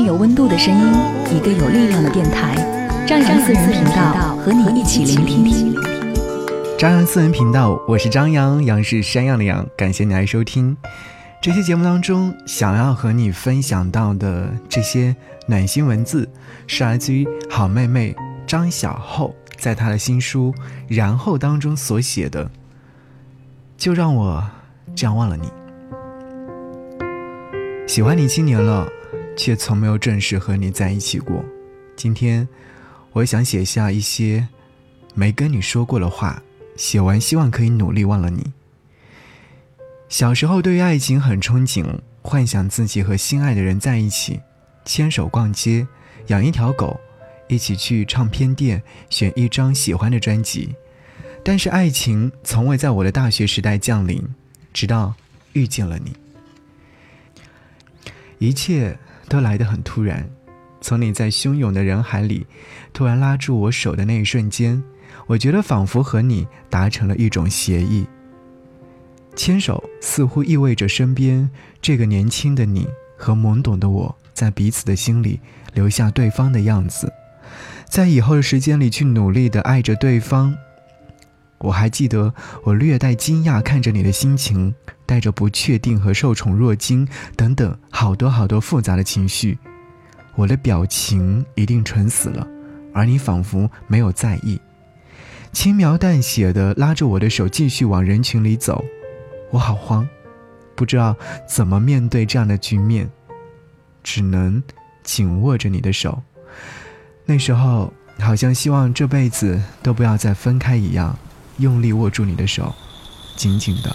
有温度的声音，一个有力量的电台，张扬私人频道和你一起聆听。张扬私人频道，我是张扬，杨是山羊的羊，感谢你来收听。这期节目当中，想要和你分享到的这些暖心文字，是来自于好妹妹张小厚在她的新书《然后》当中所写的。就让我这样忘了你，喜欢你七年了。却从没有正式和你在一起过。今天，我想写下一些没跟你说过的话。写完，希望可以努力忘了你。小时候，对于爱情很憧憬，幻想自己和心爱的人在一起，牵手逛街，养一条狗，一起去唱片店选一张喜欢的专辑。但是，爱情从未在我的大学时代降临，直到遇见了你，一切。都来得很突然，从你在汹涌的人海里突然拉住我手的那一瞬间，我觉得仿佛和你达成了一种协议。牵手似乎意味着身边这个年轻的你和懵懂的我在彼此的心里留下对方的样子，在以后的时间里去努力的爱着对方。我还记得我略带惊讶看着你的心情。带着不确定和受宠若惊等等好多好多复杂的情绪，我的表情一定蠢死了，而你仿佛没有在意，轻描淡写的拉着我的手继续往人群里走，我好慌，不知道怎么面对这样的局面，只能紧握着你的手，那时候好像希望这辈子都不要再分开一样，用力握住你的手，紧紧的。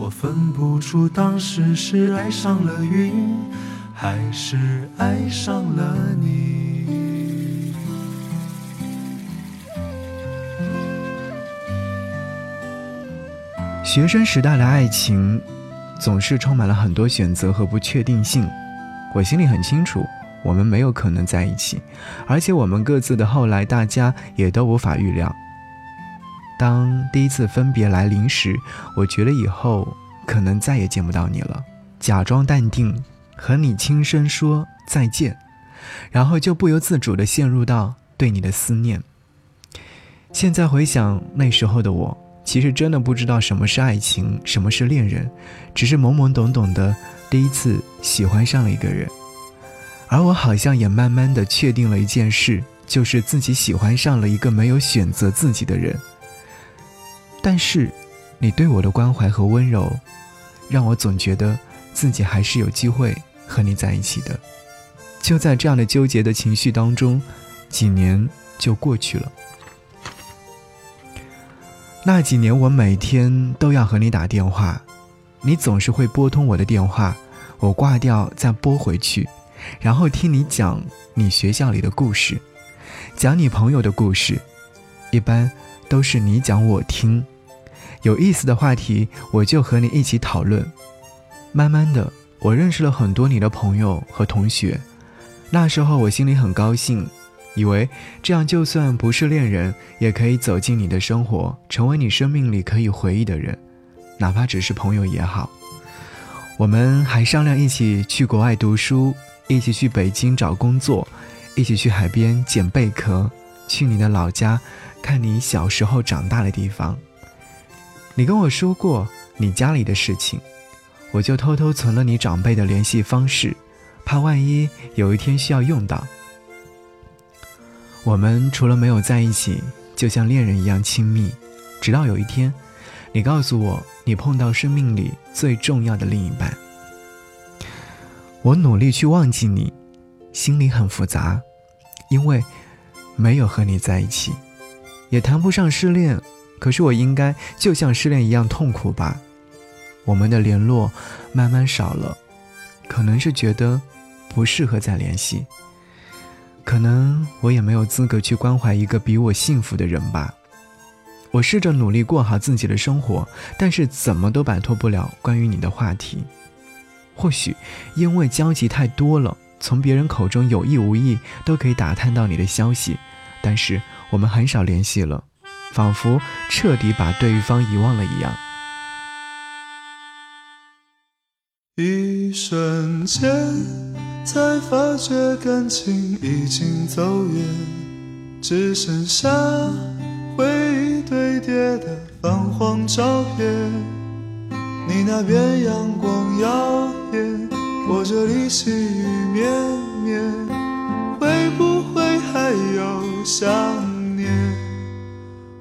我分不出当时是爱上了云，还是爱上了你。学生时代的爱情，总是充满了很多选择和不确定性。我心里很清楚，我们没有可能在一起，而且我们各自的后来，大家也都无法预料。当第一次分别来临时，我觉得以后可能再也见不到你了。假装淡定，和你轻声说再见，然后就不由自主地陷入到对你的思念。现在回想那时候的我，其实真的不知道什么是爱情，什么是恋人，只是懵懵懂懂的。第一次喜欢上了一个人，而我好像也慢慢的确定了一件事，就是自己喜欢上了一个没有选择自己的人。但是，你对我的关怀和温柔，让我总觉得自己还是有机会和你在一起的。就在这样的纠结的情绪当中，几年就过去了。那几年，我每天都要和你打电话。你总是会拨通我的电话，我挂掉再拨回去，然后听你讲你学校里的故事。讲你朋友的故事，一般都是你讲我听。有意思的话题，我就和你一起讨论。慢慢的，我认识了很多你的朋友和同学。那时候我心里很高兴，以为这样就算不是恋人，也可以走进你的生活，成为你生命里可以回忆的人，哪怕只是朋友也好。我们还商量一起去国外读书，一起去北京找工作，一起去海边捡贝壳，去你的老家，看你小时候长大的地方。你跟我说过你家里的事情，我就偷偷存了你长辈的联系方式，怕万一有一天需要用到。我们除了没有在一起，就像恋人一样亲密，直到有一天，你告诉我你碰到生命里最重要的另一半。我努力去忘记你，心里很复杂，因为没有和你在一起，也谈不上失恋。可是我应该就像失恋一样痛苦吧？我们的联络慢慢少了，可能是觉得不适合再联系，可能我也没有资格去关怀一个比我幸福的人吧。我试着努力过好自己的生活，但是怎么都摆脱不了关于你的话题。或许因为交集太多了，从别人口中有意无意都可以打探到你的消息，但是我们很少联系了。仿佛彻底把对方遗忘了一样。一瞬间，才发觉感情已经走远，只剩下回忆堆叠的泛黄照片。你那边阳光耀眼，我这里细雨绵绵，会不会还有想？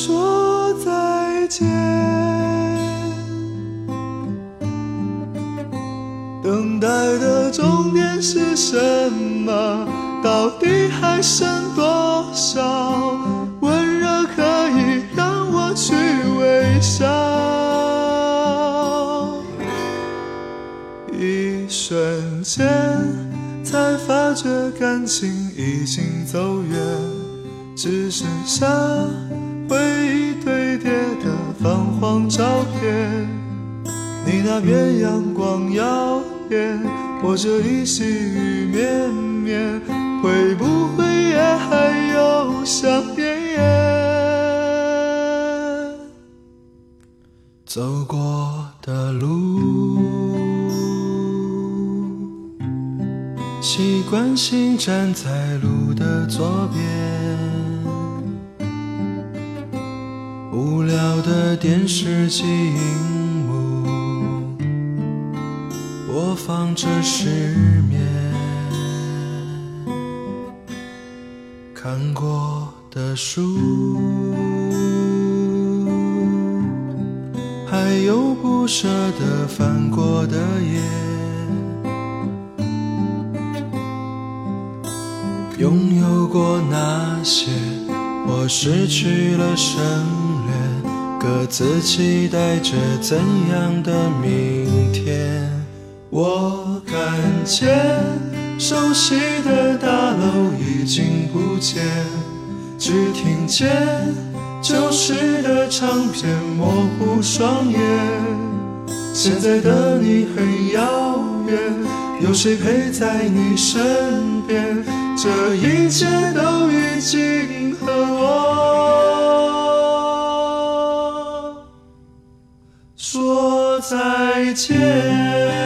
说再见，等待的终点是什么？到底还剩多少温热可以让我去微笑？一瞬间，才发觉感情已经走远，只剩下回忆堆叠的。泛黄照片，你那边阳光耀眼，我这里细雨绵绵，会不会也还有想念？走过的路，习惯性站在路的左边。无聊的电视机荧幕播放着失眠，看过的书，还有不舍得翻过的页，拥有过那些，我失去了什？各自期待着怎样的明天？我看见熟悉的大楼已经不见，只听见旧时的唱片模糊双眼。现在的你很遥远，有谁陪在你身边？这一切都已经和我。再见。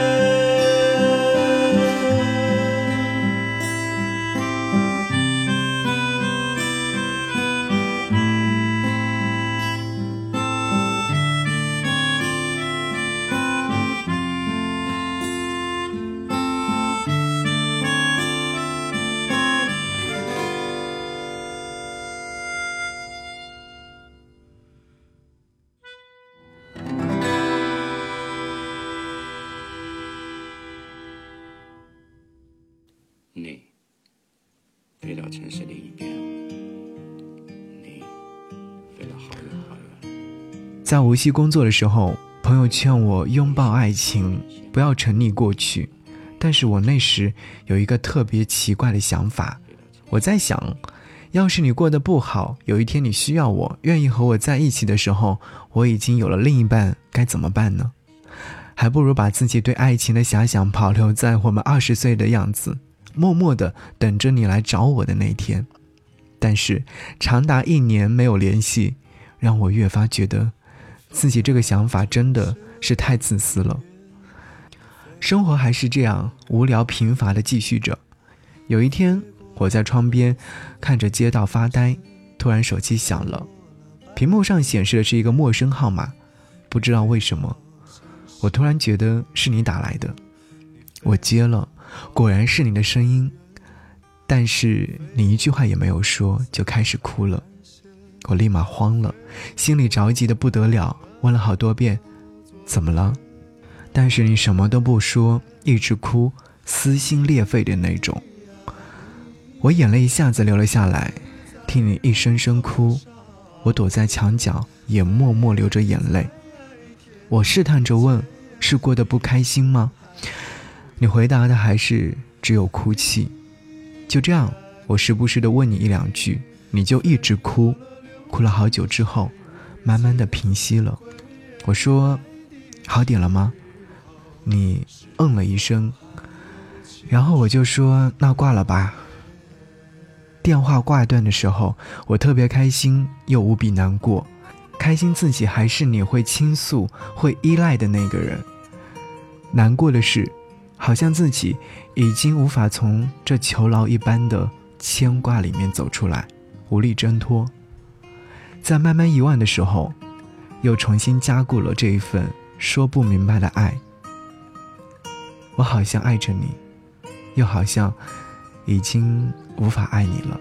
城市另一边，你飞了好远好远。在无锡工作的时候，朋友劝我拥抱爱情，不要沉溺过去。但是我那时有一个特别奇怪的想法，我在想，要是你过得不好，有一天你需要我，愿意和我在一起的时候，我已经有了另一半，该怎么办呢？还不如把自己对爱情的遐想保留在我们二十岁的样子，默默的等着你来找我的那一天。但是长达一年没有联系，让我越发觉得，自己这个想法真的是太自私了。生活还是这样无聊贫乏的继续着。有一天，我在窗边看着街道发呆，突然手机响了，屏幕上显示的是一个陌生号码，不知道为什么。我突然觉得是你打来的，我接了，果然是你的声音，但是你一句话也没有说就开始哭了，我立马慌了，心里着急的不得了，问了好多遍，怎么了？但是你什么都不说，一直哭，撕心裂肺的那种。我眼泪一下子流了下来，听你一声声哭，我躲在墙角也默默流着眼泪。我试探着问。是过得不开心吗？你回答的还是只有哭泣。就这样，我时不时的问你一两句，你就一直哭，哭了好久之后，慢慢的平息了。我说，好点了吗？你嗯了一声，然后我就说那挂了吧。电话挂断的时候，我特别开心又无比难过，开心自己还是你会倾诉、会依赖的那个人。难过的是，好像自己已经无法从这囚牢一般的牵挂里面走出来，无力挣脱。在慢慢遗忘的时候，又重新加固了这一份说不明白的爱。我好像爱着你，又好像已经无法爱你了。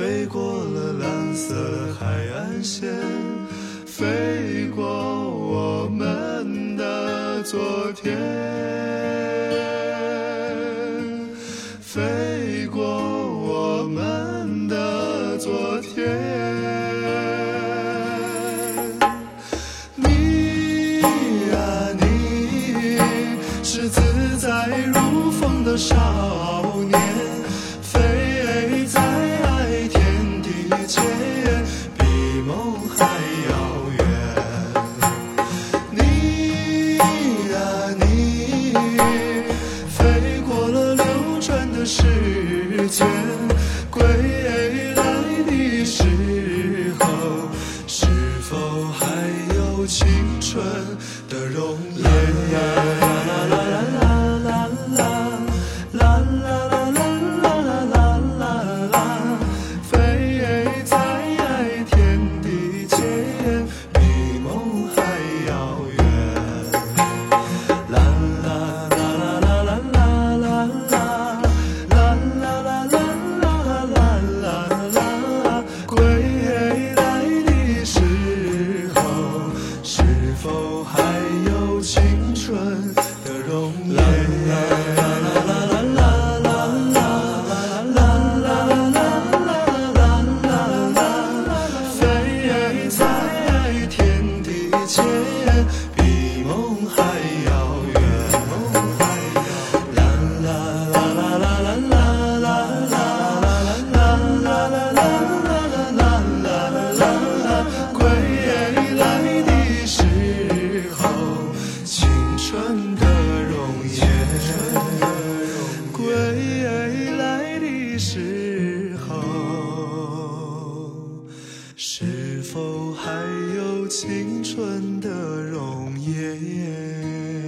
飞过了蓝色海岸线，飞过我们的昨天，纯的容 Allah. 是否还有青春的容颜？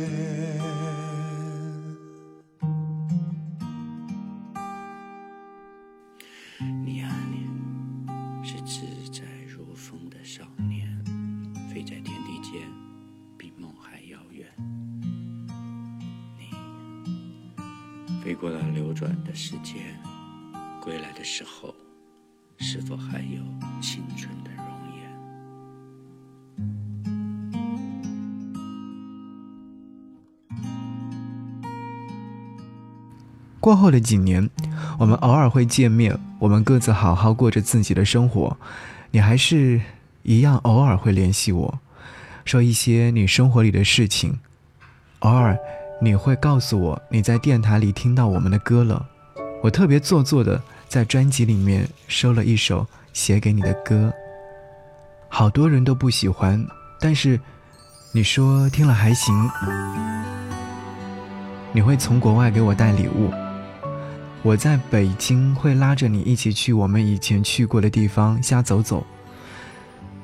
过后的几年，我们偶尔会见面，我们各自好好过着自己的生活，你还是一样偶尔会联系我，说一些你生活里的事情，偶尔。你会告诉我你在电台里听到我们的歌了，我特别做作的在专辑里面收了一首写给你的歌。好多人都不喜欢，但是你说听了还行。你会从国外给我带礼物，我在北京会拉着你一起去我们以前去过的地方瞎走走。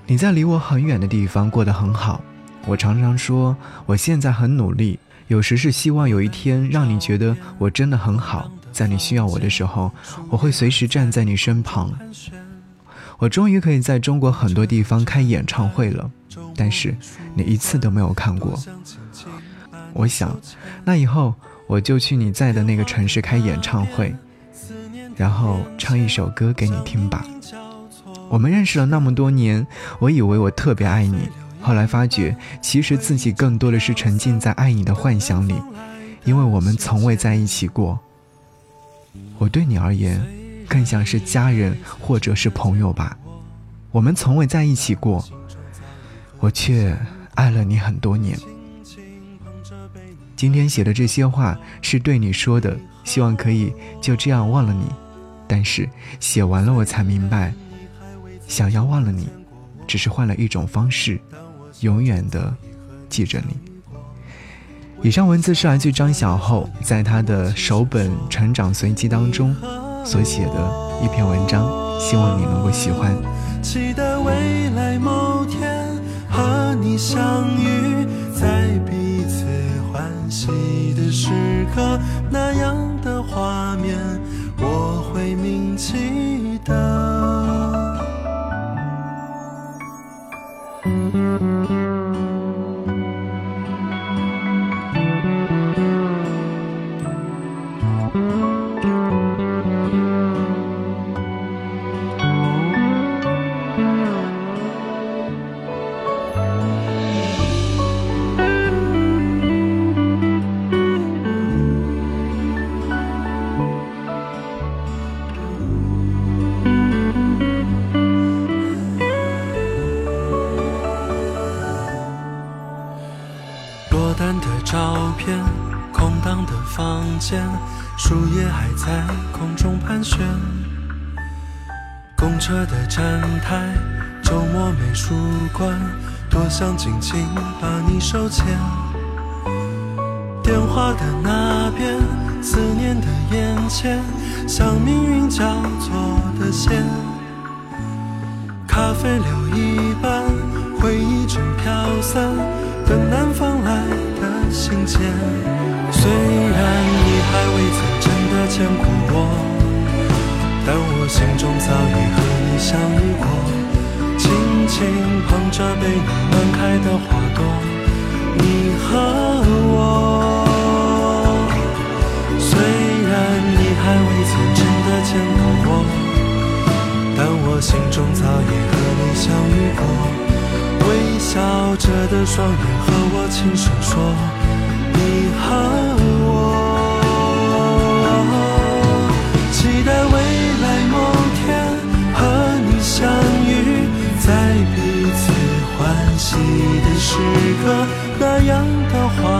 你在离我很远的地方过得很好，我常常说我现在很努力。有时是希望有一天让你觉得我真的很好，在你需要我的时候，我会随时站在你身旁。我终于可以在中国很多地方开演唱会了，但是你一次都没有看过。我想，那以后我就去你在的那个城市开演唱会，然后唱一首歌给你听吧。我们认识了那么多年，我以为我特别爱你。后来发觉，其实自己更多的是沉浸在爱你的幻想里，因为我们从未在一起过。我对你而言，更像是家人或者是朋友吧。我们从未在一起过，我却爱了你很多年。今天写的这些话是对你说的，希望可以就这样忘了你。但是写完了，我才明白，想要忘了你，只是换了一种方式。永远的记着你。以上文字是来自张小厚在他的首本《成长随机》当中所写的一篇文章，希望你能够喜欢。期待未来某天和你相遇，你的时刻，那样的画面我会铭记的。车的站台，周末美术馆，多想紧紧把你手牵。电话的那边，思念的眼前，像命运交错的线。咖啡留一半，回忆正飘散，等南方来的信件。虽然你还未曾真的见过我，但我心中早已和你相遇过。轻轻捧着被你暖开的花朵，你和我。虽然你还未曾真的见到我，但我心中早已和你相遇过。微笑着的双眼和我轻声说。你和样的话